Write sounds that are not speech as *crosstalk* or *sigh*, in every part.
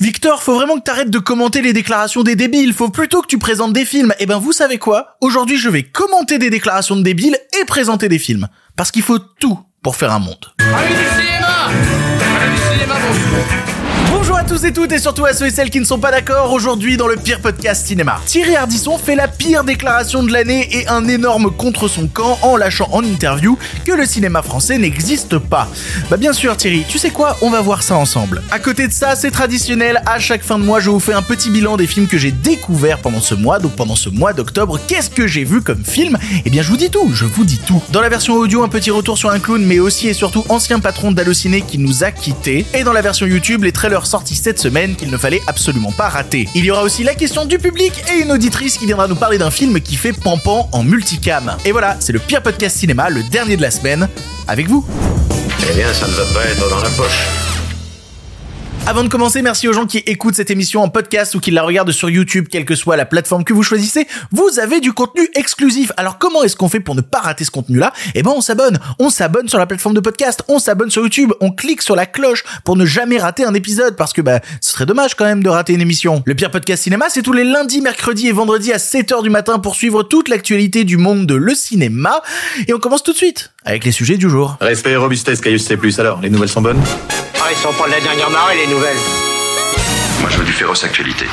Victor, faut vraiment que t'arrêtes de commenter les déclarations des débiles, faut plutôt que tu présentes des films. Eh ben vous savez quoi? Aujourd'hui je vais commenter des déclarations de débiles et présenter des films. Parce qu'il faut tout pour faire un monde. Allez du cinéma Bonjour à tous et toutes et surtout à ceux et celles qui ne sont pas d'accord aujourd'hui dans le pire podcast cinéma. Thierry Ardisson fait la pire déclaration de l'année et un énorme contre son camp en lâchant en interview que le cinéma français n'existe pas. Bah bien sûr Thierry, tu sais quoi, on va voir ça ensemble. À côté de ça, c'est traditionnel, à chaque fin de mois je vous fais un petit bilan des films que j'ai découverts pendant ce mois, donc pendant ce mois d'octobre, qu'est-ce que j'ai vu comme film? Eh bien je vous dis tout, je vous dis tout. Dans la version audio, un petit retour sur un clown mais aussi et surtout ancien patron d'Allociné qui nous a quittés. Et dans la version YouTube, les trailers sorti cette semaine qu'il ne fallait absolument pas rater. Il y aura aussi la question du public et une auditrice qui viendra nous parler d'un film qui fait pampan en multicam. Et voilà, c'est le pire podcast cinéma, le dernier de la semaine, avec vous. Eh bien, ça ne va pas être dans la poche. Avant de commencer, merci aux gens qui écoutent cette émission en podcast ou qui la regardent sur YouTube, quelle que soit la plateforme que vous choisissez. Vous avez du contenu exclusif. Alors comment est-ce qu'on fait pour ne pas rater ce contenu-là? Eh ben on s'abonne. On s'abonne sur la plateforme de podcast, on s'abonne sur YouTube, on clique sur la cloche pour ne jamais rater un épisode parce que bah ce serait dommage quand même de rater une émission. Le pire podcast cinéma, c'est tous les lundis, mercredis et vendredis à 7h du matin pour suivre toute l'actualité du monde de le cinéma. Et on commence tout de suite avec les sujets du jour. Respect robustesse, Caius C+. Alors, les nouvelles sont bonnes? Ah, ils sont pas de la dernière marée, les nouvelles. Moi, je veux du féroce actualité.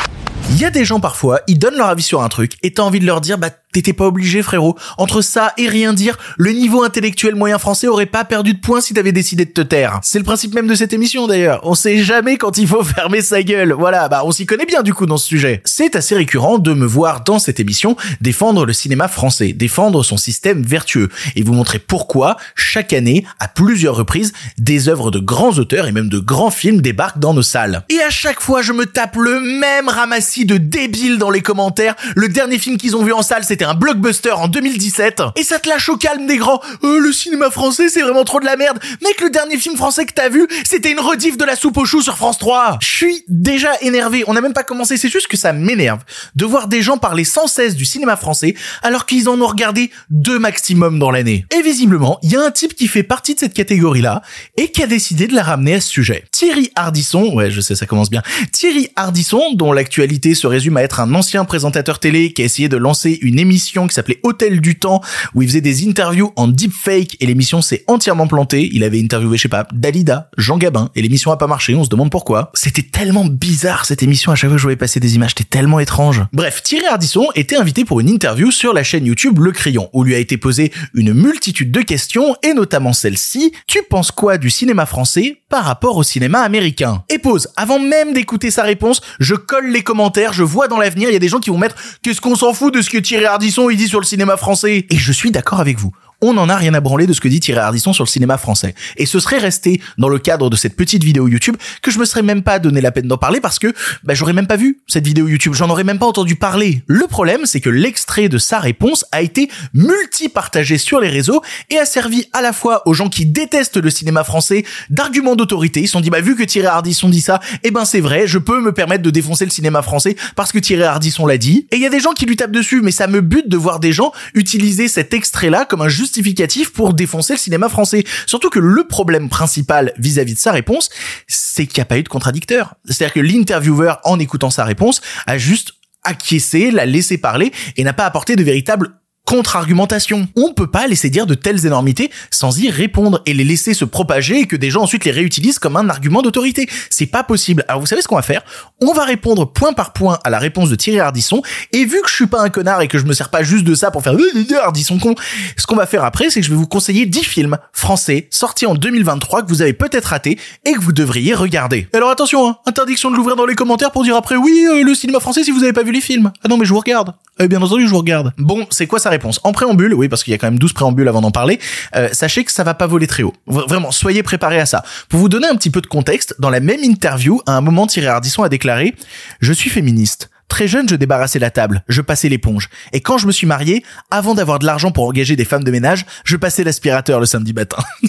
Il y a des gens parfois, ils donnent leur avis sur un truc et t'as envie de leur dire bah t'étais pas obligé frérot. Entre ça et rien dire, le niveau intellectuel moyen français aurait pas perdu de points si t'avais décidé de te taire. C'est le principe même de cette émission d'ailleurs. On sait jamais quand il faut *laughs* fermer sa gueule. Voilà, bah on s'y connaît bien du coup dans ce sujet. C'est assez récurrent de me voir dans cette émission défendre le cinéma français, défendre son système vertueux et vous montrer pourquoi chaque année, à plusieurs reprises, des œuvres de grands auteurs et même de grands films débarquent dans nos salles. Et à chaque fois, je me tape le même ramassis de débiles dans les commentaires. Le dernier film qu'ils ont vu en salle, c'était un blockbuster en 2017. Et ça te lâche au calme des grands. Euh, le cinéma français, c'est vraiment trop de la merde. Mec, le dernier film français que t'as vu, c'était une rediff de la soupe aux choux sur France 3. Je suis déjà énervé. On n'a même pas commencé. C'est juste que ça m'énerve de voir des gens parler sans cesse du cinéma français alors qu'ils en ont regardé deux maximum dans l'année. Et visiblement, il y a un type qui fait partie de cette catégorie-là et qui a décidé de la ramener à ce sujet. Thierry Hardisson, ouais, je sais, ça commence bien. Thierry Hardisson, dont l'actualité se résume à être un ancien présentateur télé qui a essayé de lancer une émission qui s'appelait Hôtel du Temps, où il faisait des interviews en deepfake et l'émission s'est entièrement plantée. Il avait interviewé, je sais pas, Dalida, Jean Gabin, et l'émission a pas marché, on se demande pourquoi. C'était tellement bizarre cette émission, à chaque fois que je voyais passer des images, c'était tellement étrange. Bref, Thierry Ardisson était invité pour une interview sur la chaîne YouTube Le Crayon, où lui a été posé une multitude de questions, et notamment celle-ci, tu penses quoi du cinéma français par rapport au cinéma américain? Et pause, avant même d'écouter sa réponse, je colle les commentaires, je vois dans l'avenir, il y a des gens qui vont mettre qu'est-ce qu'on s'en fout de ce que Thierry Ardisson il dit sur le cinéma français? Et je suis d'accord avec vous. On n'en a rien à branler de ce que dit Thierry Ardisson sur le cinéma français. Et ce serait resté dans le cadre de cette petite vidéo YouTube que je me serais même pas donné la peine d'en parler parce que bah, j'aurais même pas vu cette vidéo YouTube, j'en aurais même pas entendu parler. Le problème, c'est que l'extrait de sa réponse a été multi-partagé sur les réseaux et a servi à la fois aux gens qui détestent le cinéma français d'argument d'autorité. Ils se sont dit, bah vu que Thierry Ardisson dit ça, eh ben c'est vrai, je peux me permettre de défoncer le cinéma français parce que Thierry Ardisson l'a dit. Et il y a des gens qui lui tapent dessus, mais ça me bute de voir des gens utiliser cet extrait-là comme un justificatif pour défoncer le cinéma français. Surtout que le problème principal vis-à-vis de sa réponse, c'est qu'il n'y a pas eu de contradicteur. C'est-à-dire que l'intervieweur, en écoutant sa réponse, a juste acquiescé, l'a laissé parler et n'a pas apporté de véritable contre-argumentation. On peut pas laisser dire de telles énormités sans y répondre et les laisser se propager et que des gens ensuite les réutilisent comme un argument d'autorité. C'est pas possible. Alors vous savez ce qu'on va faire? On va répondre point par point à la réponse de Thierry Ardisson et vu que je suis pas un connard et que je me sers pas juste de ça pour faire euh, Ardisson con, ce qu'on va faire après c'est que je vais vous conseiller 10 films français sortis en 2023 que vous avez peut-être raté et que vous devriez regarder. Alors attention, hein, interdiction de l'ouvrir dans les commentaires pour dire après oui, euh, le cinéma français si vous avez pas vu les films. Ah non mais je vous regarde. Euh, bien entendu, je vous regarde. Bon, c'est quoi sa En préambule, oui, parce qu'il y a quand même 12 préambules avant d'en parler, euh, sachez que ça va pas voler très haut. Vraiment, soyez préparés à ça. Pour vous donner un petit peu de contexte, dans la même interview, à un moment, Thierry Ardisson a déclaré « Je suis féministe. Très jeune, je débarrassais la table, je passais l'éponge. Et quand je me suis marié, avant d'avoir de l'argent pour engager des femmes de ménage, je passais l'aspirateur le samedi matin. *laughs* »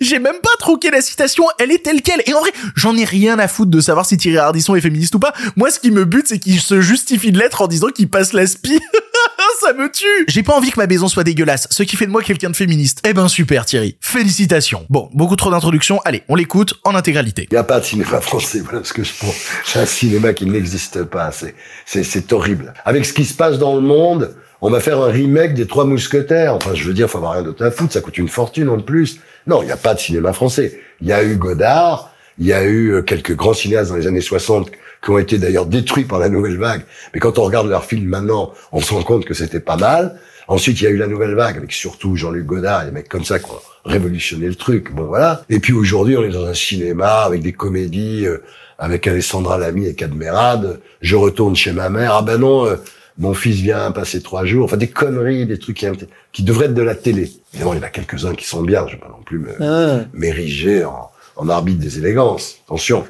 J'ai même pas troqué la citation, elle est telle quelle. Et en vrai, j'en ai rien à foutre de savoir si Thierry Ardisson est féministe ou pas. Moi, ce qui me bute, c'est qu'il se justifie de l'être en disant qu'il passe l'aspi. *laughs* ça me tue J'ai pas envie que ma maison soit dégueulasse, ce qui fait de moi quelqu'un de féministe. Eh ben super Thierry, félicitations. Bon, beaucoup trop d'introductions, allez, on l'écoute en intégralité. Il n'y a pas de cinéma français, voilà ce que je pense. C'est un cinéma qui n'existe pas, c'est, c'est, c'est horrible. Avec ce qui se passe dans le monde, on va faire un remake des Trois Mousquetaires. Enfin, je veux dire, faut avoir rien d'autre à foutre, ça coûte une fortune en plus. Non, il n'y a pas de cinéma français. Il y a eu Godard, il y a eu euh, quelques grands cinéastes dans les années 60 qui ont été d'ailleurs détruits par la nouvelle vague. Mais quand on regarde leurs films maintenant, on se rend compte que c'était pas mal. Ensuite, il y a eu la nouvelle vague avec surtout Jean-Luc Godard et des mecs comme ça qui ont révolutionné le truc. Bon, voilà. Et puis aujourd'hui, on est dans un cinéma avec des comédies, euh, avec Alessandra Lamy et Cadmerade. Je retourne chez ma mère. Ah ben non, euh, mon fils vient passer trois jours. Enfin, des conneries, des trucs qui, qui devraient être de la télé. Évidemment, il y en a quelques-uns qui sont bien. Je vais pas non plus me- m'ériger en, en arbitre des élégances. Attention.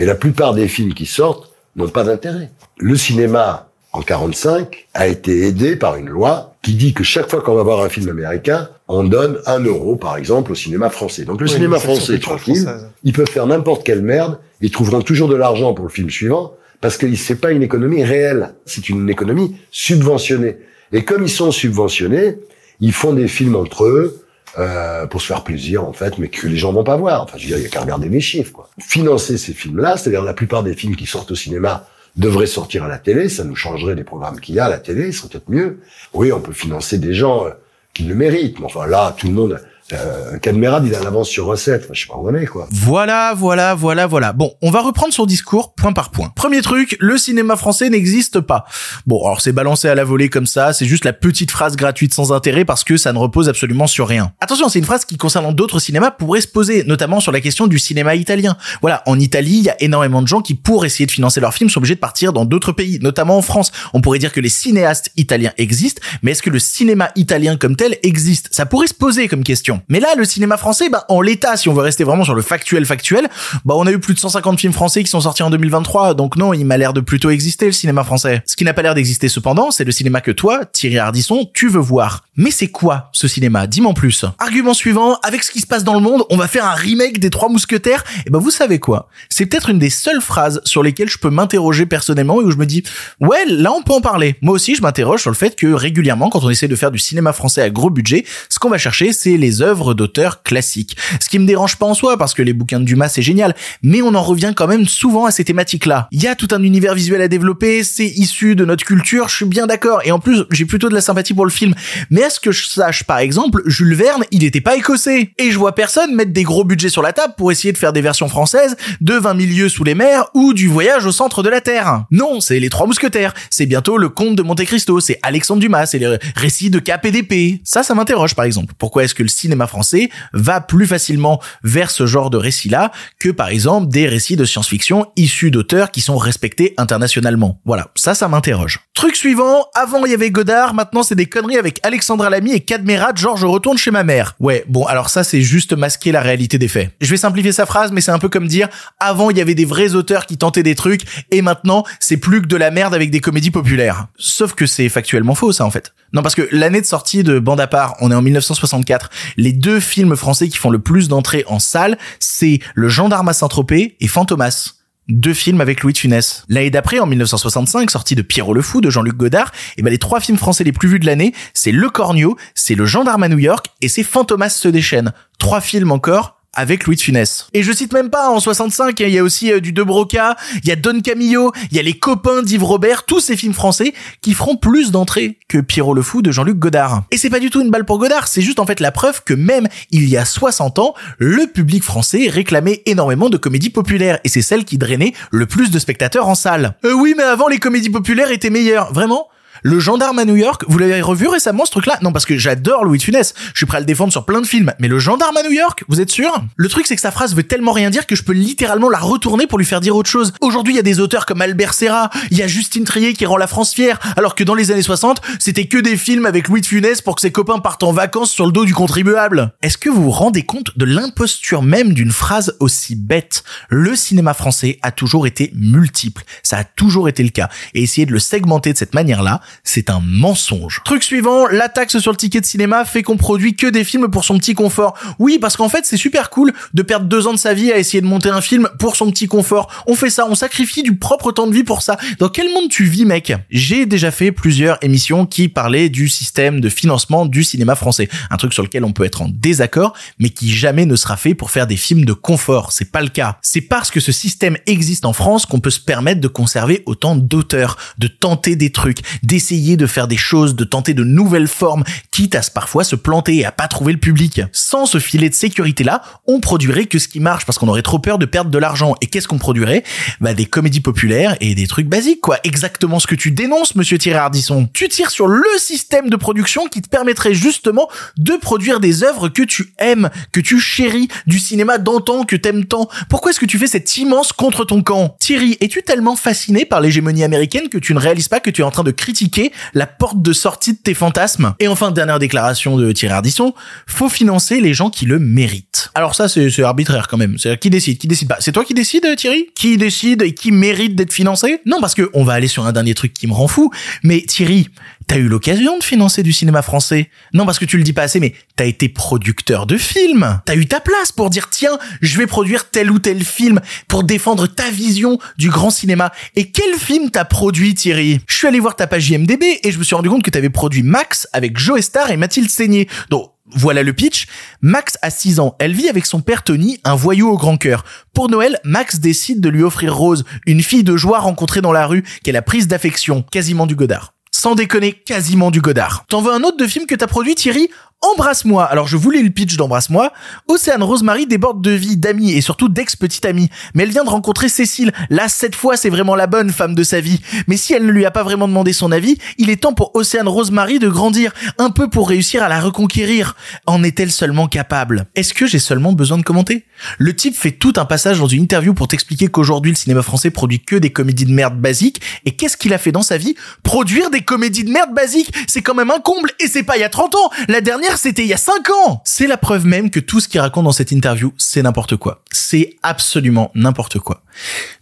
Mais la plupart des films qui sortent n'ont pas d'intérêt. Le cinéma, en 45, a été aidé par une loi qui dit que chaque fois qu'on va voir un film américain, on donne un euro, par exemple, au cinéma français. Donc le Oui, cinéma français est tranquille. française. Ils peuvent faire n'importe quelle merde. Ils trouveront toujours de l'argent pour le film suivant parce que c'est pas une économie réelle. C'est une économie subventionnée. Et comme ils sont subventionnés, ils font des films entre eux, euh, pour se faire plaisir en fait, mais que les gens vont pas voir. Enfin, je veux dire, il y a qu'à regarder les chiffres. Quoi. Financer ces films-là, c'est-à-dire la plupart des films qui sortent au cinéma devraient sortir à la télé, ça nous changerait des programmes qu'il y a à la télé, ce serait peut-être mieux. Oui, on peut financer des gens euh, qui le méritent, mais enfin là, tout le monde... Euh, Cadmerade, il a l'avance sur recette, je sais pas quoi. Voilà, voilà, voilà, voilà. Bon, on va reprendre son discours point par point. Premier truc, le cinéma français n'existe pas. Bon, alors c'est balancé à la volée comme ça, c'est juste la petite phrase gratuite sans intérêt parce que ça ne repose absolument sur rien. Attention, c'est une phrase qui concernant d'autres cinémas pourrait se poser, notamment sur la question du cinéma italien. Voilà, en Italie, il y a énormément de gens qui, pour essayer de financer leurs films, sont obligés de partir dans d'autres pays, notamment en France. On pourrait dire que les cinéastes italiens existent, mais est-ce que le cinéma italien comme tel existe? Ça pourrait se poser comme question. Mais là, le cinéma français, bah, en l'état, si on veut rester vraiment sur le factuel factuel, bah, on a eu plus de 150 films français qui sont sortis en 2023, donc non, il m'a l'air de plutôt exister, le cinéma français. Ce qui n'a pas l'air d'exister cependant, c'est le cinéma que toi, Thierry Ardisson, tu veux voir. Mais c'est quoi, ce cinéma? Dis-moi en plus. Argument suivant, avec ce qui se passe dans le monde, on va faire un remake des Trois Mousquetaires, et bah, vous savez quoi? C'est peut-être une des seules phrases sur lesquelles je peux m'interroger personnellement et où je me dis, ouais, là, on peut en parler. Moi aussi, je m'interroge sur le fait que régulièrement, quand on essaie de faire du cinéma français à gros budget, ce qu'on va chercher, c'est les œuvres d'auteurs classiques. Ce qui me dérange pas en soi, parce que les bouquins de Dumas, c'est génial, mais on en revient quand même souvent à ces thématiques-là. Il y a tout un univers visuel à développer, c'est issu de notre culture, je suis bien d'accord, et en plus, j'ai plutôt de la sympathie pour le film. Mais est-ce que je sache, par exemple, Jules Verne, il était pas écossais Et je vois personne mettre des gros budgets sur la table pour essayer de faire des versions françaises de 20 milieux sous les mers ou du voyage au centre de la Terre. Non, c'est les trois mousquetaires, c'est bientôt le comte de Monte Cristo, c'est Alexandre Dumas, c'est les récits de d'épée. Ça, ça m'interroge, par exemple. Pourquoi est-ce que le cinéma français va plus facilement vers ce genre de récits-là que, par exemple, des récits de science-fiction issus d'auteurs qui sont respectés internationalement. Voilà, ça, ça m'interroge. Truc suivant, avant il y avait Godard, maintenant c'est des conneries avec Alexandra Lamy et Cadmerat, genre je retourne chez ma mère. Ouais, bon, alors ça c'est juste masquer la réalité des faits. Je vais simplifier sa phrase, mais c'est un peu comme dire, avant il y avait des vrais auteurs qui tentaient des trucs, et maintenant c'est plus que de la merde avec des comédies populaires. Sauf que c'est factuellement faux ça en fait. Non parce que l'année de sortie de Bande à part, on est en 1964, les deux films français qui font le plus d'entrées en salle, c'est Le Gendarme à Saint-Tropez et Fantomas deux films avec Louis de Funès. L'année d'après, en 1965, sorti de Pierrot le Fou de Jean-Luc Godard, et ben les trois films français les plus vus de l'année, c'est Le Cornio, c'est Le Gendarme à New York et c'est Fantomas se déchaîne. Trois films encore avec Louis de Funès. Et je cite même pas, en 65, il y a aussi euh, du De Broca, il y a Don Camillo, il y a les copains d'Yves Robert, tous ces films français qui feront plus d'entrées que Pierrot le Fou de Jean-Luc Godard. Et c'est pas du tout une balle pour Godard, c'est juste en fait la preuve que même il y a 60 ans, le public français réclamait énormément de comédies populaires, et c'est celle qui drainait le plus de spectateurs en salle. Euh, oui, mais avant les comédies populaires étaient meilleures, vraiment? Le gendarme à New York, vous l'avez revu récemment ce truc-là? Non, parce que j'adore Louis de Funès. Je suis prêt à le défendre sur plein de films. Mais le gendarme à New York, vous êtes sûr? Le truc, c'est que sa phrase veut tellement rien dire que je peux littéralement la retourner pour lui faire dire autre chose. Aujourd'hui, il y a des auteurs comme Albert Serra, il y a Justine Trier qui rend la France fière, alors que dans les années 60, c'était que des films avec Louis de Funès pour que ses copains partent en vacances sur le dos du contribuable. Est-ce que vous vous rendez compte de l'imposture même d'une phrase aussi bête? Le cinéma français a toujours été multiple. Ça a toujours été le cas. Et essayer de le segmenter de cette manière-là, c'est un mensonge. Truc suivant, la taxe sur le ticket de cinéma fait qu'on produit que des films pour son petit confort. Oui, parce qu'en fait, c'est super cool de perdre deux ans de sa vie à essayer de monter un film pour son petit confort. On fait ça, on sacrifie du propre temps de vie pour ça. Dans quel monde tu vis, mec? J'ai déjà fait plusieurs émissions qui parlaient du système de financement du cinéma français. Un truc sur lequel on peut être en désaccord, mais qui jamais ne sera fait pour faire des films de confort. C'est pas le cas. C'est parce que ce système existe en France qu'on peut se permettre de conserver autant d'auteurs, de tenter des trucs, d'essayer de faire des choses, de tenter de nouvelles formes, quitte à parfois se planter et à pas trouver le public. Sans ce filet de sécurité là, on produirait que ce qui marche parce qu'on aurait trop peur de perdre de l'argent. Et qu'est-ce qu'on produirait? Bah des comédies populaires et des trucs basiques quoi. Exactement ce que tu dénonces, monsieur Thierry Ardisson. Tu tires sur le système de production qui te permettrait justement de produire des œuvres que tu aimes, que tu chéris, du cinéma d'antan que t'aimes tant. Pourquoi est-ce que tu fais cette immense contre ton camp? Thierry, es-tu tellement fasciné par l'hégémonie américaine que tu ne réalises pas que tu es en train de critiquer la porte de sortie de tes fantasmes Et enfin, dernière déclaration de Thierry Ardisson, faut financer les gens qui le méritent. Alors ça, c'est arbitraire quand même. C'est qui décide, qui décide pas. C'est toi qui décide, Thierry? Qui décide et qui mérite d'être financé? Non, parce que on va aller sur un dernier truc qui me rend fou. Mais Thierry, t'as eu l'occasion de financer du cinéma français? Non, parce que tu le dis pas assez, mais t'as été producteur de films. T'as eu ta place pour dire, tiens, je vais produire tel ou tel film pour défendre ta vision du grand cinéma. Et quel film t'as produit, Thierry? Je suis allé voir ta page IMDB et je me suis rendu compte que t'avais produit Max avec Joe Star et Mathilde Seigné. Donc, voilà le pitch. Max a 6 ans. Elle vit avec son père Tony, un voyou au grand cœur. Pour Noël, Max décide de lui offrir Rose, une fille de joie rencontrée dans la rue qu'elle a prise d'affection, quasiment du Godard. Sans déconner, quasiment du Godard. T'en veux un autre de film que t'as produit, Thierry? Embrasse-moi. Alors je voulais le pitch d'Embrasse-moi. Océane Rosemary déborde de vie, d'amis et surtout d'ex-petite amie. Mais elle vient de rencontrer Cécile. Là, cette fois, c'est vraiment la bonne femme de sa vie. Mais si elle ne lui a pas vraiment demandé son avis, il est temps pour Océane Rosemary de grandir. Un peu pour réussir à la reconquérir. En est-elle seulement capable? Est-ce que j'ai seulement besoin de commenter? Le type fait tout un passage dans une interview pour t'expliquer qu'aujourd'hui le cinéma français produit que des comédies de merde basiques. Et qu'est-ce qu'il a fait dans sa vie? Produire des comédies de merde basiques. C'est quand même un comble. Et c'est pas il y a 30 ans. La dernière c'était il y a 5 ans C'est la preuve même que tout ce qu'il raconte dans cette interview, c'est n'importe quoi. C'est absolument n'importe quoi.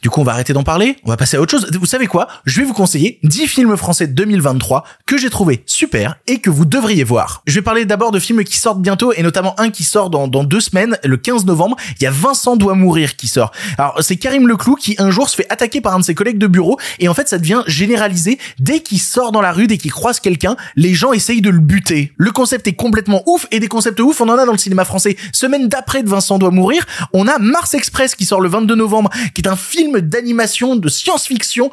Du coup, on va arrêter d'en parler, on va passer à autre chose. Vous savez quoi? Je vais vous conseiller 10 films français 2023 que j'ai trouvé super et que vous devriez voir. Je vais parler d'abord de films qui sortent bientôt et notamment un qui sort dans, deux semaines, le 15 novembre. Il y a Vincent doit mourir qui sort. Alors, c'est Karim Leclou qui un jour se fait attaquer par un de ses collègues de bureau et en fait, ça devient généralisé. Dès qu'il sort dans la rue, dès qu'il croise quelqu'un, les gens essayent de le buter. Le concept est complètement ouf et des concepts ouf, on en a dans le cinéma français. Semaine d'après de Vincent doit mourir, on a Mars Express qui sort le 22 novembre, qui est un film d'animation de science-fiction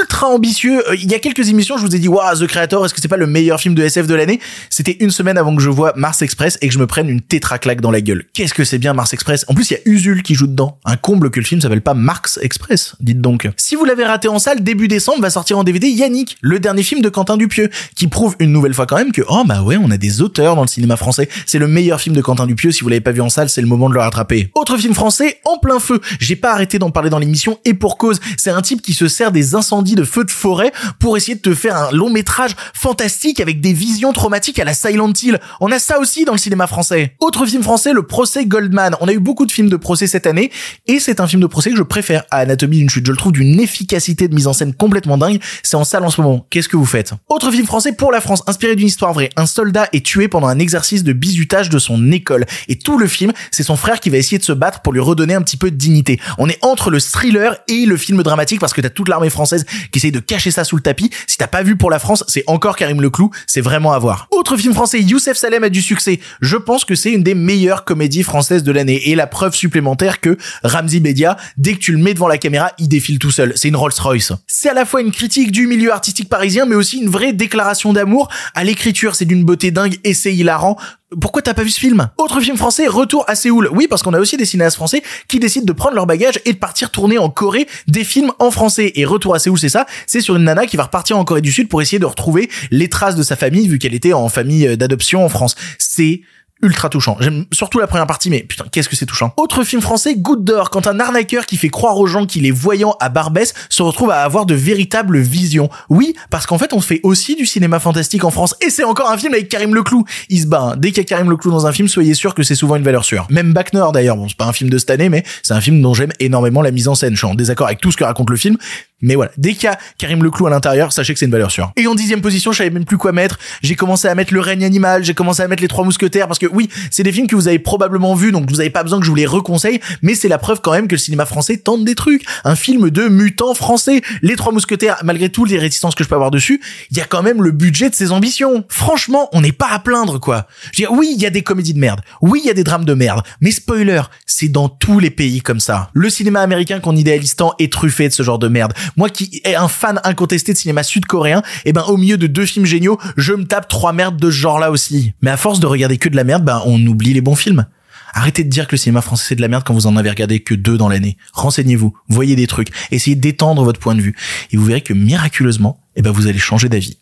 ultra ambitieux. Euh, Il y a quelques émissions, je vous ai dit, waouh, The Creator, est-ce que c'est pas le meilleur film de SF de l'année? C'était une semaine avant que je vois Mars Express et que je me prenne une tétraclaque dans la gueule. Qu'est-ce que c'est bien Mars Express? En plus, il y a Usul qui joue dedans. Un comble que le film s'appelle pas Mars Express, dites donc. Si vous l'avez raté en salle, début décembre va sortir en DVD Yannick, le dernier film de Quentin Dupieux, qui prouve une nouvelle fois quand même que, oh bah ouais, on a des auteurs dans le cinéma français. C'est le meilleur film de Quentin Dupieux. Si vous l'avez pas vu en salle, c'est le moment de le rattraper. Autre film français, en plein feu. J'ai pas arrêté d'en parler dans l'émission et pour cause. C'est un type qui se sert des de feux de forêt pour essayer de te faire un long métrage fantastique avec des visions traumatiques à la Silent Hill. On a ça aussi dans le cinéma français. Autre film français, le procès Goldman. On a eu beaucoup de films de procès cette année et c'est un film de procès que je préfère à Anatomie d'une chute. Je le trouve d'une efficacité de mise en scène complètement dingue. C'est en salle en ce moment. Qu'est-ce que vous faites? Autre film français pour la France, inspiré d'une histoire vraie. Un soldat est tué pendant un exercice de bizutage de son école et tout le film, c'est son frère qui va essayer de se battre pour lui redonner un petit peu de dignité. On est entre le thriller et le film dramatique parce que t'as toute l'armée française qui essaye de cacher ça sous le tapis. Si t'as pas vu pour la France, c'est encore Karim Leclou, c'est vraiment à voir. Autre film français, Youssef Salem a du succès. Je pense que c'est une des meilleures comédies françaises de l'année et la preuve supplémentaire que Ramzi Bedia, dès que tu le mets devant la caméra, il défile tout seul. C'est une Rolls-Royce. C'est à la fois une critique du milieu artistique parisien, mais aussi une vraie déclaration d'amour à l'écriture. C'est d'une beauté dingue et c'est hilarant pourquoi t'as pas vu ce film? Autre film français, Retour à Séoul. Oui, parce qu'on a aussi des cinéastes français qui décident de prendre leur bagage et de partir tourner en Corée des films en français. Et Retour à Séoul, c'est ça? C'est sur une nana qui va repartir en Corée du Sud pour essayer de retrouver les traces de sa famille vu qu'elle était en famille d'adoption en France. C'est ultra touchant. J'aime surtout la première partie, mais putain, qu'est-ce que c'est touchant. Autre film français, Goutte d'or, quand un arnaqueur qui fait croire aux gens qu'il est voyant à Barbès se retrouve à avoir de véritables visions. Oui, parce qu'en fait, on fait aussi du cinéma fantastique en France, et c'est encore un film avec Karim Leclou. Il se bat. hein. Dès qu'il y a Karim Leclou dans un film, soyez sûr que c'est souvent une valeur sûre. Même Nord d'ailleurs, bon, c'est pas un film de cette année, mais c'est un film dont j'aime énormément la mise en scène. Je suis en désaccord avec tout ce que raconte le film, Mais voilà, dès qu'il y a Karim Leclou à l'intérieur, sachez que c'est une valeur sûre. Et en dixième position, je savais même plus quoi mettre. J'ai commencé à mettre Le règne animal, j'ai commencé à mettre Les Trois Mousquetaires, parce que oui, c'est des films que vous avez probablement vus, donc vous avez pas besoin que je vous les reconseille, mais c'est la preuve quand même que le cinéma français tente des trucs. Un film de mutants français. Les Trois Mousquetaires, malgré toutes les réticences que je peux avoir dessus, il y a quand même le budget de ses ambitions. Franchement, on n'est pas à plaindre, quoi. Je veux dire, oui, il y a des comédies de merde. Oui, il y a des drames de merde. Mais spoiler, c'est dans tous les pays comme ça. Le cinéma américain qu'on idéalise tant est truffé de ce genre de merde. Moi qui est un fan incontesté de cinéma sud-coréen, eh ben au milieu de deux films géniaux, je me tape trois merdes de ce genre-là aussi. Mais à force de regarder que de la merde, ben on oublie les bons films. Arrêtez de dire que le cinéma français c'est de la merde quand vous en avez regardé que deux dans l'année. Renseignez-vous, voyez des trucs, essayez d'étendre votre point de vue et vous verrez que miraculeusement, eh ben vous allez changer d'avis.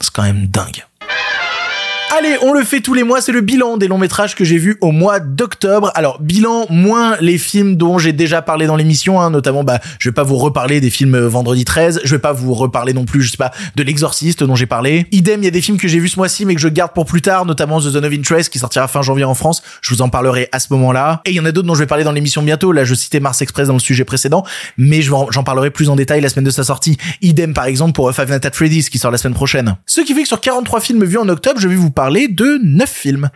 C'est quand même dingue. Allez, on le fait tous les mois, c'est le bilan des longs métrages que j'ai vus au mois d'octobre. Alors, bilan moins les films dont j'ai déjà parlé dans l'émission, hein, notamment, bah, je vais pas vous reparler des films euh, Vendredi 13, je vais pas vous reparler non plus, je sais pas, de L'Exorciste dont j'ai parlé. Idem, il y a des films que j'ai vus ce mois-ci mais que je garde pour plus tard, notamment The Zone of Interest qui sortira fin janvier en France. Je vous en parlerai à ce moment-là. Et il y en a d'autres dont je vais parler dans l'émission bientôt. Là, je citais Mars Express dans le sujet précédent, mais j'en parlerai plus en détail la semaine de sa sortie. Idem, par exemple, pour Five Nights at Freddy's qui sort la semaine prochaine. Ce qui fait que sur 43 films vus en octobre, je vais vous parler de 9 films.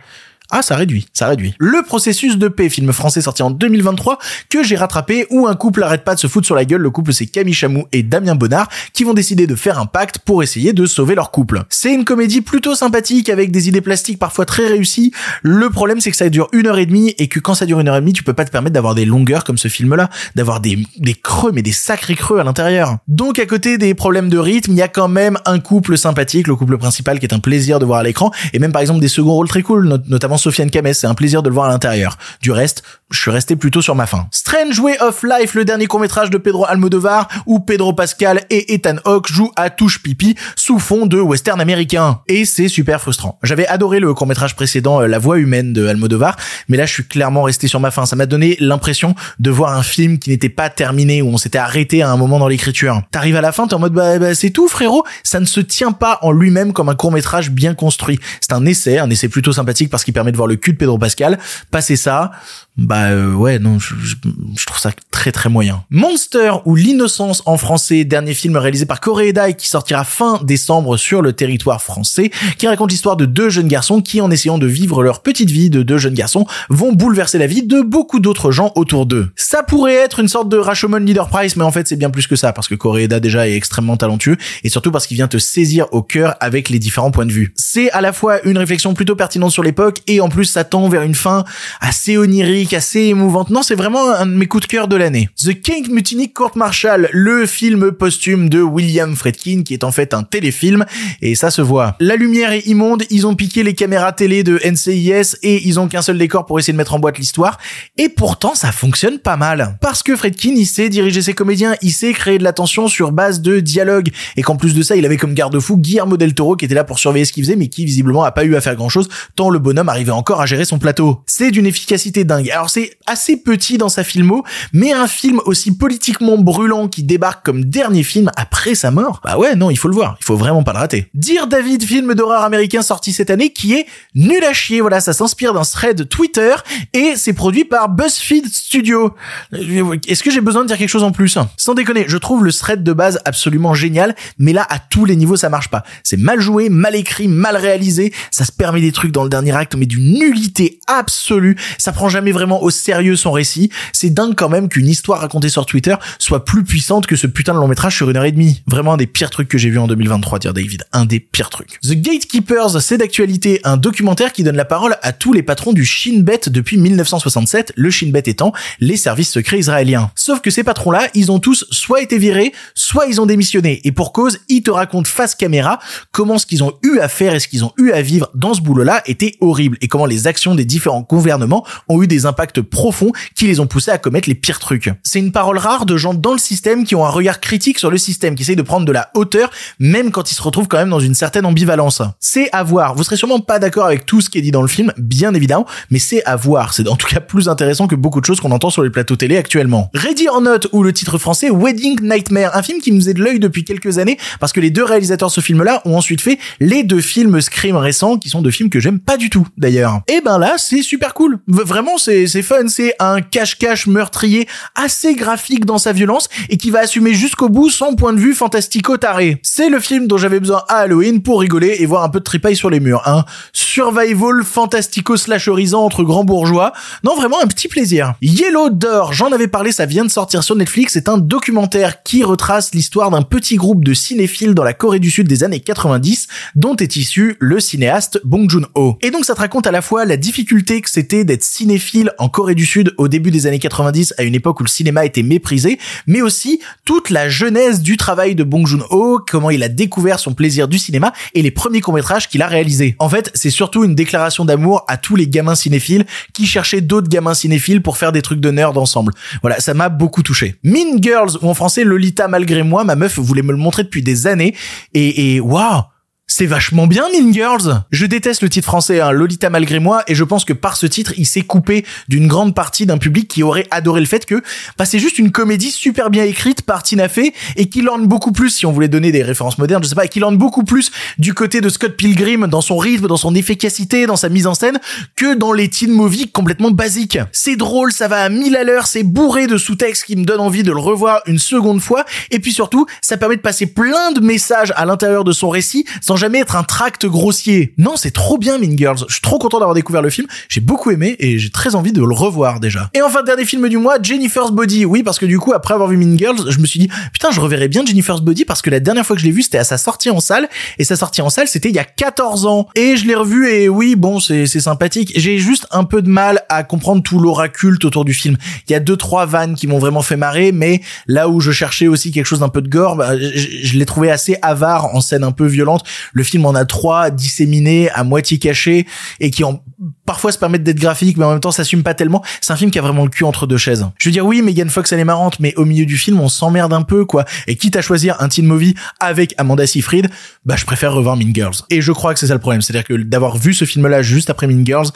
Ah, ça réduit, ça réduit. Le processus de paix, film français sorti en 2023, que j'ai rattrapé, où un couple arrête pas de se foutre sur la gueule. Le couple, c'est Camille Chamou et Damien Bonnard, qui vont décider de faire un pacte pour essayer de sauver leur couple. C'est une comédie plutôt sympathique, avec des idées plastiques parfois très réussies. Le problème, c'est que ça dure une heure et demie, et que quand ça dure une heure et demie, tu peux pas te permettre d'avoir des longueurs comme ce film-là, d'avoir des, des creux, mais des sacrés creux à l'intérieur. Donc, à côté des problèmes de rythme, il y a quand même un couple sympathique, le couple principal, qui est un plaisir de voir à l'écran, et même par exemple des seconds rôles très cool, notamment Sofiane Kamès, c'est un plaisir de le voir à l'intérieur. Du reste, je suis resté plutôt sur ma fin. Strange Way of Life, le dernier court-métrage de Pedro Almodovar, où Pedro Pascal et Ethan Hawke jouent à touche pipi sous fond de western américain. Et c'est super frustrant. J'avais adoré le court-métrage précédent, euh, La voix humaine de Almodovar, mais là je suis clairement resté sur ma fin. Ça m'a donné l'impression de voir un film qui n'était pas terminé, où on s'était arrêté à un moment dans l'écriture. T'arrives à la fin, t'es en mode bah, bah c'est tout frérot, ça ne se tient pas en lui-même comme un court-métrage bien construit. C'est un essai, un essai plutôt sympathique parce qu'il permet de voir le cul de Pedro Pascal. Passer ça, bah euh, ouais non je, je, trouve ça très très moyen. Monster ou l'innocence en français, dernier film réalisé par Koreeda et qui sortira fin décembre sur le territoire français, qui raconte l'histoire de deux jeunes garçons qui en essayant de vivre leur petite vie de deux jeunes garçons vont bouleverser la vie de beaucoup d'autres gens autour d'eux. Ça pourrait être une sorte de Rashomon Leader Price mais en fait c'est bien plus que ça parce que Koreeda déjà est extrêmement talentueux et surtout parce qu'il vient te saisir au cœur avec les différents points de vue. C'est à la fois une réflexion plutôt pertinente sur l'époque et en plus ça tend vers une fin assez onirique assez émouvante. Non, c'est vraiment un de mes coups de cœur de l'année. The King Mutiny Court Martial, le film posthume de William Friedkin, qui est en fait un téléfilm, et ça se voit. La lumière est immonde, ils ont piqué les caméras télé de NCIS, et ils ont qu'un seul décor pour essayer de mettre en boîte l'histoire, et pourtant ça fonctionne pas mal. Parce que Friedkin, il sait diriger ses comédiens, il sait créer de la tension sur base de dialogue, et qu'en plus de ça, il avait comme garde-fou Guillermo del Toro, qui était là pour surveiller ce qu'il faisait, mais qui visiblement a pas eu à faire grand chose, tant le bonhomme arrivait encore à gérer son plateau. C'est d'une efficacité dingue. Alors c'est assez petit dans sa filmo, mais un film aussi politiquement brûlant qui débarque comme dernier film après sa mort, bah ouais, non, il faut le voir, il faut vraiment pas le rater. Dire David, film d'horreur américain sorti cette année qui est nul à chier, voilà, ça s'inspire d'un thread Twitter et c'est produit par BuzzFeed Studio. Est-ce que j'ai besoin de dire quelque chose en plus? Sans déconner, je trouve le thread de base absolument génial, mais là à tous les niveaux ça marche pas. C'est mal joué, mal écrit, mal réalisé, ça se permet des trucs dans le dernier acte mais d'une nullité absolue, ça prend jamais vraiment au sérieux son récit. C'est dingue quand même qu'une histoire racontée sur Twitter soit plus puissante que ce putain de long métrage sur une heure et demie. Vraiment un des pires trucs que j'ai vu en 2023, dire David. Un des pires trucs. The Gatekeepers, c'est d'actualité un documentaire qui donne la parole à tous les patrons du Shin Bet depuis 1967, le Shin Bet étant les services secrets israéliens. Sauf que ces patrons-là, ils ont tous soit été virés, soit ils ont démissionné. Et pour cause, ils te racontent face caméra comment ce qu'ils ont eu à faire et ce qu'ils ont eu à vivre dans ce boulot-là était horrible et comment les actions des différents gouvernements ont eu des impacts profonds qui les ont poussés à commettre les pires trucs. C'est une parole rare de gens dans le système qui ont un regard critique sur le système, qui essayent de prendre de la hauteur, même quand ils se retrouvent quand même dans une certaine ambivalence. C'est à voir. Vous serez sûrement pas d'accord avec tout ce qui est dit dans le film, bien évidemment, mais c'est à voir. C'est en tout cas plus intéressant que beaucoup de choses qu'on entend sur les plateaux télé actuellement. Ready or Not, ou le titre français Wedding Nightmare, un film qui nous est de l'œil depuis quelques années, parce que les deux réalisateurs de ce film-là ont ensuite fait les deux films Scream récents, qui sont deux films que j'aime pas du tout, d'ailleurs. Et ben là, c'est super cool. Vraiment, c'est c'est fun. C'est un cache-cache meurtrier assez graphique dans sa violence et qui va assumer jusqu'au bout son point de vue fantastico taré. C'est le film dont j'avais besoin à Halloween pour rigoler et voir un peu de tripaille sur les murs. Un survival fantastico slasherisant entre grands bourgeois. Non, vraiment un petit plaisir. Yellow Door, j'en avais parlé, ça vient de sortir sur Netflix. C'est un documentaire qui retrace l'histoire d'un petit groupe de cinéphiles dans la Corée du Sud des années 90 dont est issu le cinéaste Bong Joon-ho. Et donc ça te raconte à la fois la difficulté que c'était d'être cinéphile en Corée du Sud au début des années 90 à une époque où le cinéma était méprisé, mais aussi toute la genèse du travail de Bong Joon-ho, comment il a découvert son plaisir du cinéma et les premiers courts-métrages qu'il a réalisés. En fait, c'est surtout une déclaration d'amour à tous les gamins cinéphiles qui cherchaient d'autres gamins cinéphiles pour faire des trucs de nerd ensemble. Voilà, ça m'a beaucoup touché. Mean Girls, ou en français Lolita malgré moi, ma meuf voulait me le montrer depuis des années, et, et waouh c'est vachement bien, Mean Girls. Je déteste le titre français, hein, Lolita malgré moi, et je pense que par ce titre, il s'est coupé d'une grande partie d'un public qui aurait adoré le fait que, bah, c'est juste une comédie super bien écrite par Tina Fey et qui lorne beaucoup plus, si on voulait donner des références modernes, je sais pas, et qui lorne beaucoup plus du côté de Scott Pilgrim dans son rythme, dans son efficacité, dans sa mise en scène, que dans les teen movies complètement basiques. C'est drôle, ça va à mille à l'heure, c'est bourré de sous-textes qui me donnent envie de le revoir une seconde fois, et puis surtout, ça permet de passer plein de messages à l'intérieur de son récit jamais être un tract grossier. Non, c'est trop bien Mean Girls. Je suis trop content d'avoir découvert le film. J'ai beaucoup aimé et j'ai très envie de le revoir déjà. Et enfin, dernier film du mois, Jennifer's Body. Oui, parce que du coup, après avoir vu Mean Girls, je me suis dit, putain, je reverrai bien Jennifer's Body parce que la dernière fois que je l'ai vu, c'était à sa sortie en salle et sa sortie en salle, c'était il y a 14 ans. Et je l'ai revu et oui, bon, c'est, sympathique. J'ai juste un peu de mal à comprendre tout l'aura culte autour du film. Il y a deux, trois vannes qui m'ont vraiment fait marrer, mais là où je cherchais aussi quelque chose d'un peu de gore, bah, je, je l'ai trouvé assez avare en scène un peu violente. Le film en a trois disséminés, à moitié cachés, et qui en parfois se permettent d'être graphiques, mais en même temps s'assument pas tellement. C'est un film qui a vraiment le cul entre deux chaises. Je veux dire, oui, Megan Fox, elle est marrante, mais au milieu du film, on s'emmerde un peu, quoi. Et quitte à choisir un teen movie avec Amanda Seyfried, bah, je préfère revoir Mean Girls. Et je crois que c'est ça le problème. C'est-à-dire que d'avoir vu ce film-là juste après Mean Girls,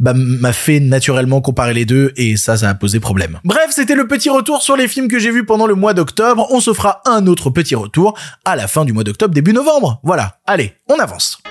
bah, m'a fait naturellement comparer les deux, et ça, ça a posé problème. Bref, c'était le petit retour sur les films que j'ai vus pendant le mois d'octobre. On se fera un autre petit retour à la fin du mois d'octobre, début novembre. Voilà. Allez, on avance.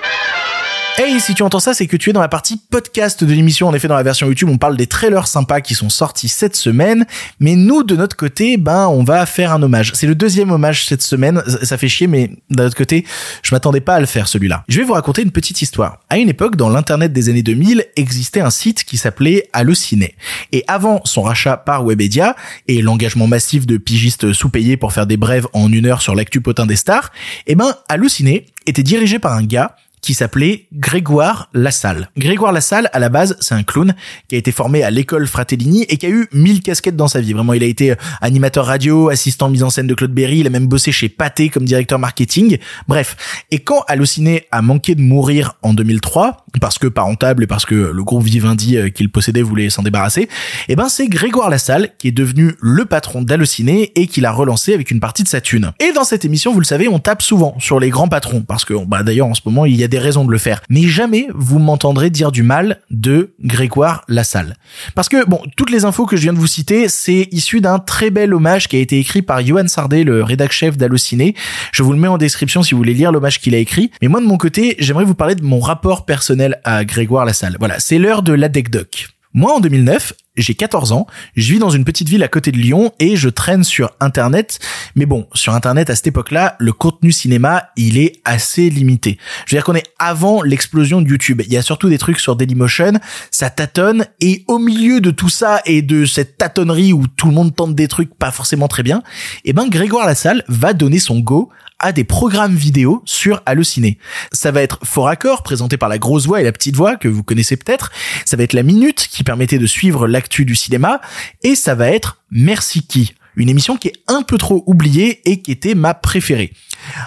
Hey, si tu entends ça, c'est que tu es dans la partie podcast de l'émission. En effet, dans la version YouTube, on parle des trailers sympas qui sont sortis cette semaine. Mais nous, de notre côté, ben, on va faire un hommage. C'est le deuxième hommage cette semaine. Ça fait chier, mais d'un autre côté, je m'attendais pas à le faire, celui-là. Je vais vous raconter une petite histoire. À une époque, dans l'internet des années 2000, existait un site qui s'appelait Allociné. Et avant son rachat par Webedia et l'engagement massif de pigistes sous-payés pour faire des brèves en une heure sur l'actu potin des stars, eh ben, Allociné était dirigé par un gars qui s'appelait Grégoire Lassalle. Grégoire Lassalle, à la base, c'est un clown qui a été formé à l'école Fratellini et qui a eu mille casquettes dans sa vie. Vraiment, il a été animateur radio, assistant mise en scène de Claude Berry, il a même bossé chez Pathé comme directeur marketing. Bref. Et quand Allociné a manqué de mourir en 2003, parce que pas rentable et parce que le groupe Vivendi euh, qu'il possédait voulait s'en débarrasser, eh ben, c'est Grégoire Lassalle qui est devenu le patron d'Allociné et qui l'a relancé avec une partie de sa thune. Et dans cette émission, vous le savez, on tape souvent sur les grands patrons parce que, bah, d'ailleurs, en ce moment, il y a des raisons de le faire. Mais jamais vous m'entendrez dire du mal de Grégoire Lassalle. Parce que, bon, toutes les infos que je viens de vous citer, c'est issu d'un très bel hommage qui a été écrit par Johan Sardet, le rédac chef d'Allociné. Je vous le mets en description si vous voulez lire l'hommage qu'il a écrit. Mais moi, de mon côté, j'aimerais vous parler de mon rapport personnel à Grégoire Lassalle. Voilà, c'est l'heure de l'ADECDOC. Moi, en 2009, j'ai 14 ans, je vis dans une petite ville à côté de Lyon et je traîne sur Internet. Mais bon, sur Internet, à cette époque-là, le contenu cinéma, il est assez limité. Je veux dire qu'on est avant l'explosion de YouTube. Il y a surtout des trucs sur Dailymotion, ça tâtonne et au milieu de tout ça et de cette tâtonnerie où tout le monde tente des trucs pas forcément très bien, eh ben, Grégoire Lassalle va donner son go à des programmes vidéo sur Allociné. Ça va être Fort Accord, présenté par la grosse voix et la petite voix, que vous connaissez peut-être. Ça va être La Minute, qui permettait de suivre du cinéma. Et ça va être Merci qui une émission qui est un peu trop oubliée et qui était ma préférée.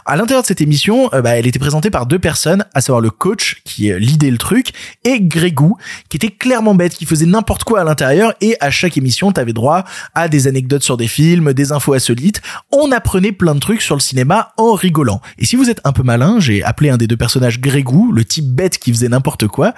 À l'intérieur de cette émission, euh, bah, elle était présentée par deux personnes, à savoir le coach qui euh, lidait le truc et Grégou qui était clairement bête, qui faisait n'importe quoi à l'intérieur et à chaque émission, t'avais droit à des anecdotes sur des films, des infos insolites. On apprenait plein de trucs sur le cinéma en rigolant. Et si vous êtes un peu malin, j'ai appelé un des deux personnages Grégou, le type bête qui faisait n'importe quoi,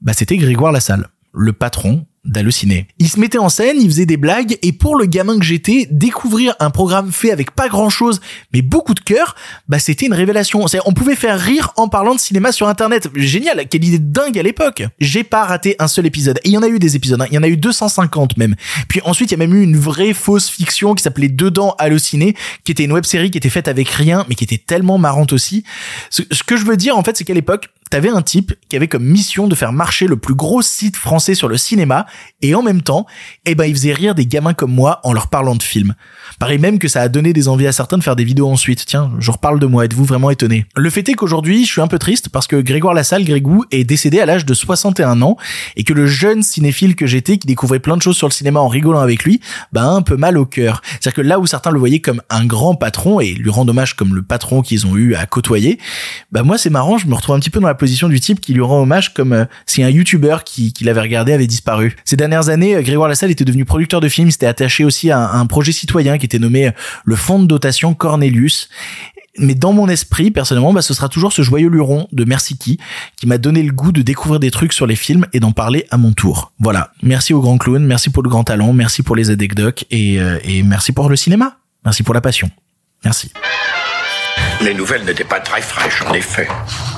bah c'était Grégoire Lassalle, le patron d'halluciner. Il se mettait en scène, il faisait des blagues, et pour le gamin que j'étais, découvrir un programme fait avec pas grand chose, mais beaucoup de cœur, bah c'était une révélation. On pouvait faire rire en parlant de cinéma sur internet. Génial, quelle idée dingue à l'époque. J'ai pas raté un seul épisode. Et il y en a eu des épisodes, hein. il y en a eu 250 même. Puis ensuite, il y a même eu une vraie fausse fiction qui s'appelait Dedans Halluciné, qui était une web série qui était faite avec rien, mais qui était tellement marrante aussi. Ce que je veux dire, en fait, c'est qu'à l'époque, t'avais un type qui avait comme mission de faire marcher le plus gros site français sur le cinéma, et en même temps, eh ben, il faisait rire des gamins comme moi en leur parlant de films. Pareil même que ça a donné des envies à certains de faire des vidéos ensuite. Tiens, je reparle de moi, êtes-vous vraiment étonné? Le fait est qu'aujourd'hui, je suis un peu triste parce que Grégoire Lassalle, Grégou, est décédé à l'âge de 61 ans, et que le jeune cinéphile que j'étais, qui découvrait plein de choses sur le cinéma en rigolant avec lui, a un peu mal au cœur. C'est-à-dire que là où certains le voyaient comme un grand patron, et lui rendent hommage comme le patron qu'ils ont eu à côtoyer, bah moi c'est marrant, je me retrouve un petit peu dans la position du type qui lui rend hommage comme euh, si un youtubeur qui, l'avait regardé avait disparu. Ces dernières années, euh, Grégoire Lassalle était devenu producteur de films, s'était attaché aussi à un, projet citoyen qui était nommé euh, le Fonds de dotation Cornelius. Mais dans mon esprit, personnellement, bah, ce sera toujours ce joyeux luron de Merci qui, qui m'a donné le goût de découvrir des trucs sur les films et d'en parler à mon tour. Voilà. Merci au grand clown, merci pour le grand talent, merci pour les anecdotes euh, et merci pour le cinéma. Merci pour la passion. Merci. Les nouvelles n'étaient pas très fraîches, en effet.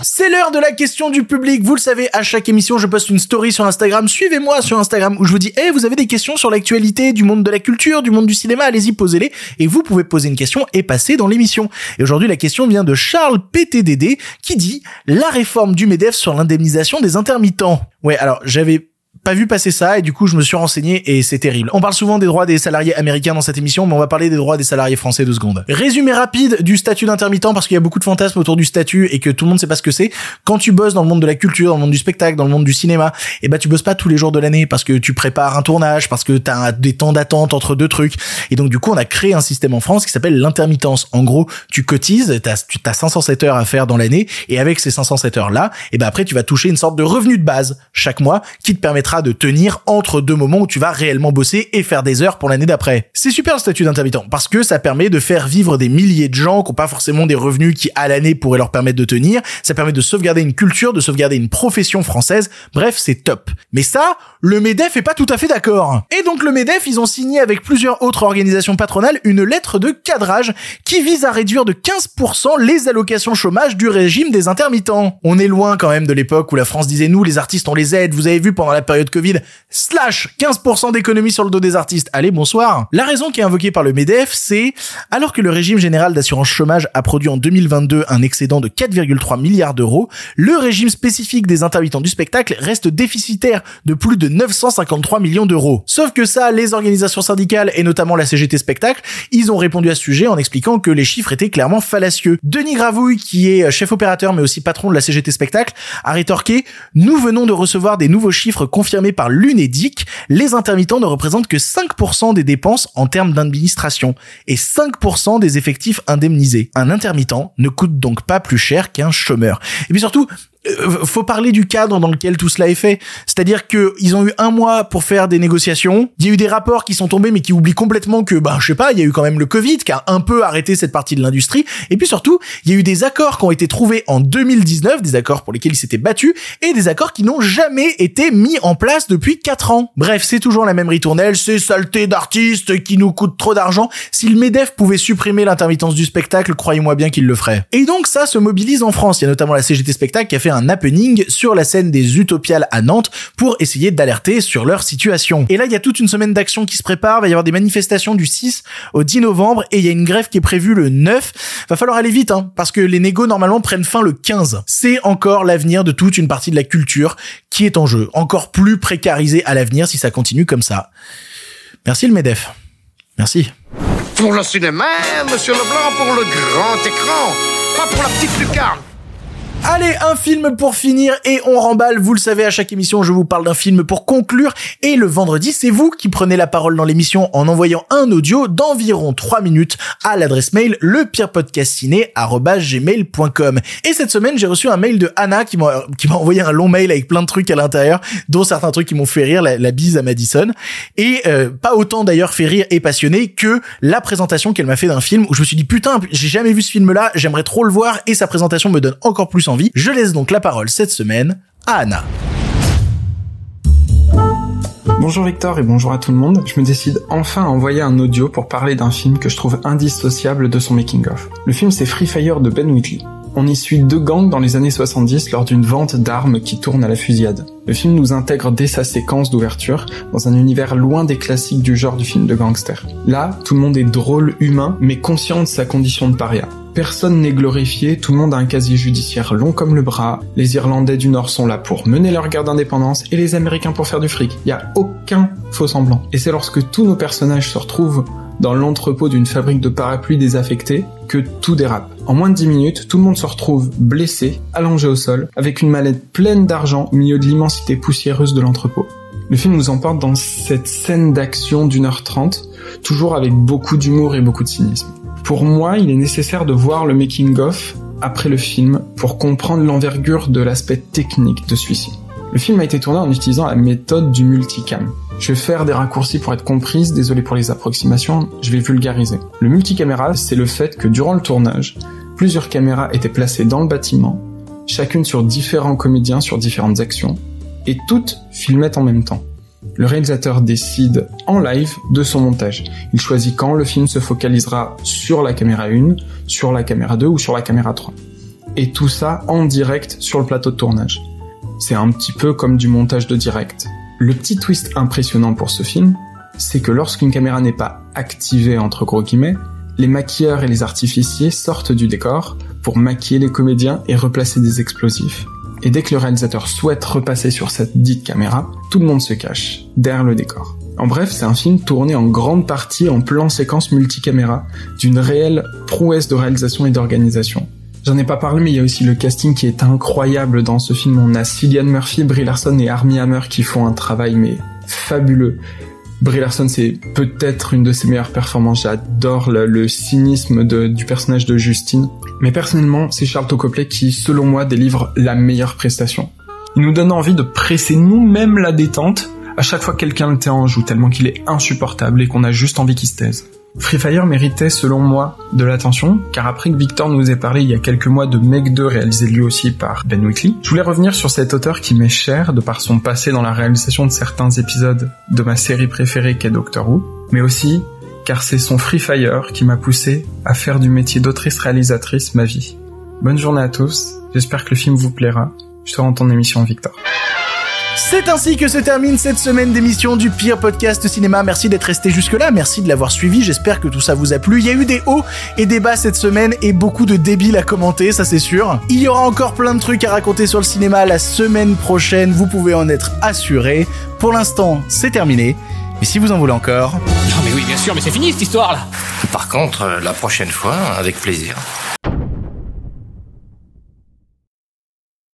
C'est l'heure de la question du public. Vous le savez, à chaque émission, je poste une story sur Instagram. Suivez-moi sur Instagram où je vous dis, eh, vous avez des questions sur l'actualité du monde de la culture, du monde du cinéma, allez-y, posez-les. Et vous pouvez poser une question et passer dans l'émission. Et aujourd'hui, la question vient de Charles PTDD qui dit, la réforme du MEDEF sur l'indemnisation des intermittents. Ouais, alors, j'avais pas vu passer ça et du coup je me suis renseigné et c'est terrible. On parle souvent des droits des salariés américains dans cette émission mais on va parler des droits des salariés français deux secondes. Résumé rapide du statut d'intermittent parce qu'il y a beaucoup de fantasmes autour du statut et que tout le monde sait pas ce que c'est. Quand tu bosses dans le monde de la culture, dans le monde du spectacle, dans le monde du cinéma, et ben tu bosses pas tous les jours de l'année parce que tu prépares un tournage, parce que t'as des temps d'attente entre deux trucs. Et donc du coup on a créé un système en France qui s'appelle l'intermittence. En gros tu cotises, t'as as 507 heures à faire dans l'année et avec ces 507 heures là, et ben après tu vas toucher une sorte de revenu de base chaque mois qui te permettra de tenir entre deux moments où tu vas réellement bosser et faire des heures pour l'année d'après. C'est super le statut d'intermittent parce que ça permet de faire vivre des milliers de gens qui ont pas forcément des revenus qui à l'année pourraient leur permettre de tenir. Ça permet de sauvegarder une culture, de sauvegarder une profession française. Bref, c'est top. Mais ça, le MEDEF est pas tout à fait d'accord. Et donc le MEDEF, ils ont signé avec plusieurs autres organisations patronales une lettre de cadrage qui vise à réduire de 15% les allocations chômage du régime des intermittents. On est loin quand même de l'époque où la France disait nous les artistes on les aide, vous avez vu pendant la période Covid, slash 15% d'économie sur le dos des artistes. Allez, bonsoir. La raison qui est invoquée par le MEDEF, c'est alors que le régime général d'assurance chômage a produit en 2022 un excédent de 4,3 milliards d'euros, le régime spécifique des intermittents du spectacle reste déficitaire de plus de 953 millions d'euros. Sauf que ça, les organisations syndicales et notamment la CGT Spectacle, ils ont répondu à ce sujet en expliquant que les chiffres étaient clairement fallacieux. Denis Gravouille, qui est chef opérateur mais aussi patron de la CGT Spectacle, a rétorqué Nous venons de recevoir des nouveaux chiffres confirmés par l'UNEDIC. Les intermittents ne représentent que 5% des dépenses en termes d'administration et 5% des effectifs indemnisés. Un intermittent ne coûte donc pas plus cher qu'un chômeur. Et puis surtout, faut parler du cadre dans lequel tout cela est fait. C'est-à-dire que ils ont eu un mois pour faire des négociations. Il y a eu des rapports qui sont tombés, mais qui oublient complètement que, bah, je sais pas, il y a eu quand même le Covid qui a un peu arrêté cette partie de l'industrie. Et puis surtout, il y a eu des accords qui ont été trouvés en 2019, des accords pour lesquels ils s'étaient battus, et des accords qui n'ont jamais été mis en place depuis 4 ans. Bref, c'est toujours la même ritournelle, ces saletés d'artistes qui nous coûtent trop d'argent. Si le MEDEF pouvait supprimer l'intermittence du spectacle, croyez-moi bien qu'il le ferait. Et donc ça se mobilise en France. Il y a notamment la CGT Spectacle qui a fait un happening sur la scène des Utopiales à Nantes pour essayer d'alerter sur leur situation. Et là, il y a toute une semaine d'action qui se prépare, il va y avoir des manifestations du 6 au 10 novembre et il y a une grève qui est prévue le 9. Va falloir aller vite, hein, parce que les négos normalement prennent fin le 15. C'est encore l'avenir de toute une partie de la culture qui est en jeu, encore plus précarisé à l'avenir si ça continue comme ça. Merci le MEDEF. Merci. Pour le cinéma, monsieur Leblanc, pour le grand écran, pas pour la petite lucarne. Allez, un film pour finir et on remballe. Vous le savez, à chaque émission, je vous parle d'un film pour conclure. Et le vendredi, c'est vous qui prenez la parole dans l'émission en envoyant un audio d'environ 3 minutes à l'adresse mail lepirepodcastiné@gmail.com. Et cette semaine, j'ai reçu un mail de Anna qui m'a envoyé un long mail avec plein de trucs à l'intérieur, dont certains trucs qui m'ont fait rire, la, la bise à Madison. Et euh, pas autant d'ailleurs fait rire et passionné que la présentation qu'elle m'a fait d'un film où je me suis dit putain, j'ai jamais vu ce film-là, j'aimerais trop le voir et sa présentation me donne encore plus envie. Je laisse donc la parole cette semaine à Anna. Bonjour Victor et bonjour à tout le monde. Je me décide enfin à envoyer un audio pour parler d'un film que je trouve indissociable de son making-of. Le film c'est Free Fire de Ben Wheatley. On y suit deux gangs dans les années 70 lors d'une vente d'armes qui tourne à la fusillade. Le film nous intègre dès sa séquence d'ouverture dans un univers loin des classiques du genre du film de gangster. Là, tout le monde est drôle, humain, mais conscient de sa condition de paria. Personne n'est glorifié, tout le monde a un casier judiciaire long comme le bras, les Irlandais du Nord sont là pour mener leur guerre d'indépendance et les Américains pour faire du fric. Il y a aucun faux semblant. Et c'est lorsque tous nos personnages se retrouvent dans l'entrepôt d'une fabrique de parapluies désaffectés que tout dérape. En moins de 10 minutes, tout le monde se retrouve blessé, allongé au sol, avec une mallette pleine d'argent au milieu de l'immensité poussiéreuse de l'entrepôt. Le film nous emporte dans cette scène d'action d'une heure trente, toujours avec beaucoup d'humour et beaucoup de cynisme. Pour moi, il est nécessaire de voir le making-of après le film pour comprendre l'envergure de l'aspect technique de celui-ci. Le film a été tourné en utilisant la méthode du multicam. Je vais faire des raccourcis pour être comprise, désolé pour les approximations, je vais vulgariser. Le multicaméra, c'est le fait que durant le tournage, plusieurs caméras étaient placées dans le bâtiment, chacune sur différents comédiens sur différentes actions, et toutes filmaient en même temps. Le réalisateur décide en live de son montage. Il choisit quand le film se focalisera sur la caméra 1, sur la caméra 2 ou sur la caméra 3. Et tout ça en direct sur le plateau de tournage. C'est un petit peu comme du montage de direct. Le petit twist impressionnant pour ce film, c'est que lorsqu'une caméra n'est pas activée entre gros guillemets, les maquilleurs et les artificiers sortent du décor pour maquiller les comédiens et replacer des explosifs. Et dès que le réalisateur souhaite repasser sur cette dite caméra, tout le monde se cache, derrière le décor. En bref, c'est un film tourné en grande partie en plan séquence multicaméra, d'une réelle prouesse de réalisation et d'organisation. J'en ai pas parlé, mais il y a aussi le casting qui est incroyable dans ce film. On a Cillian Murphy, Brie Larson et Armie Hammer qui font un travail mais fabuleux. Brie Larson, c'est peut-être une de ses meilleures performances. J'adore le, cynisme du personnage de Justine. Mais personnellement, c'est Charles Copley qui, selon moi, délivre la meilleure prestation. Il nous donne envie de presser nous-mêmes la détente à chaque fois que quelqu'un le en joue, tellement qu'il est insupportable et qu'on a juste envie qu'il se taise. Free Fire méritait selon moi de l'attention, car après que Victor nous ait parlé il y a quelques mois de Meg 2 réalisé lui aussi par Ben Wheatley, je voulais revenir sur cet auteur qui m'est cher de par son passé dans la réalisation de certains épisodes de ma série préférée qu'est Doctor Who, mais aussi car c'est son Free Fire qui m'a poussé à faire du métier d'autrice réalisatrice ma vie. Bonne journée à tous, j'espère que le film vous plaira. Je te rends ton émission Victor. C'est ainsi que se termine cette semaine d'émission du pire podcast cinéma. Merci d'être resté jusque-là, merci de l'avoir suivi. J'espère que tout ça vous a plu. Il y a eu des hauts et des bas cette semaine et beaucoup de débiles à commenter, ça c'est sûr. Il y aura encore plein de trucs à raconter sur le cinéma la semaine prochaine, vous pouvez en être assuré. Pour l'instant, c'est terminé. Mais si vous en voulez encore... Non mais oui, bien sûr, mais c'est fini cette histoire là Par contre, euh, la prochaine fois, avec plaisir.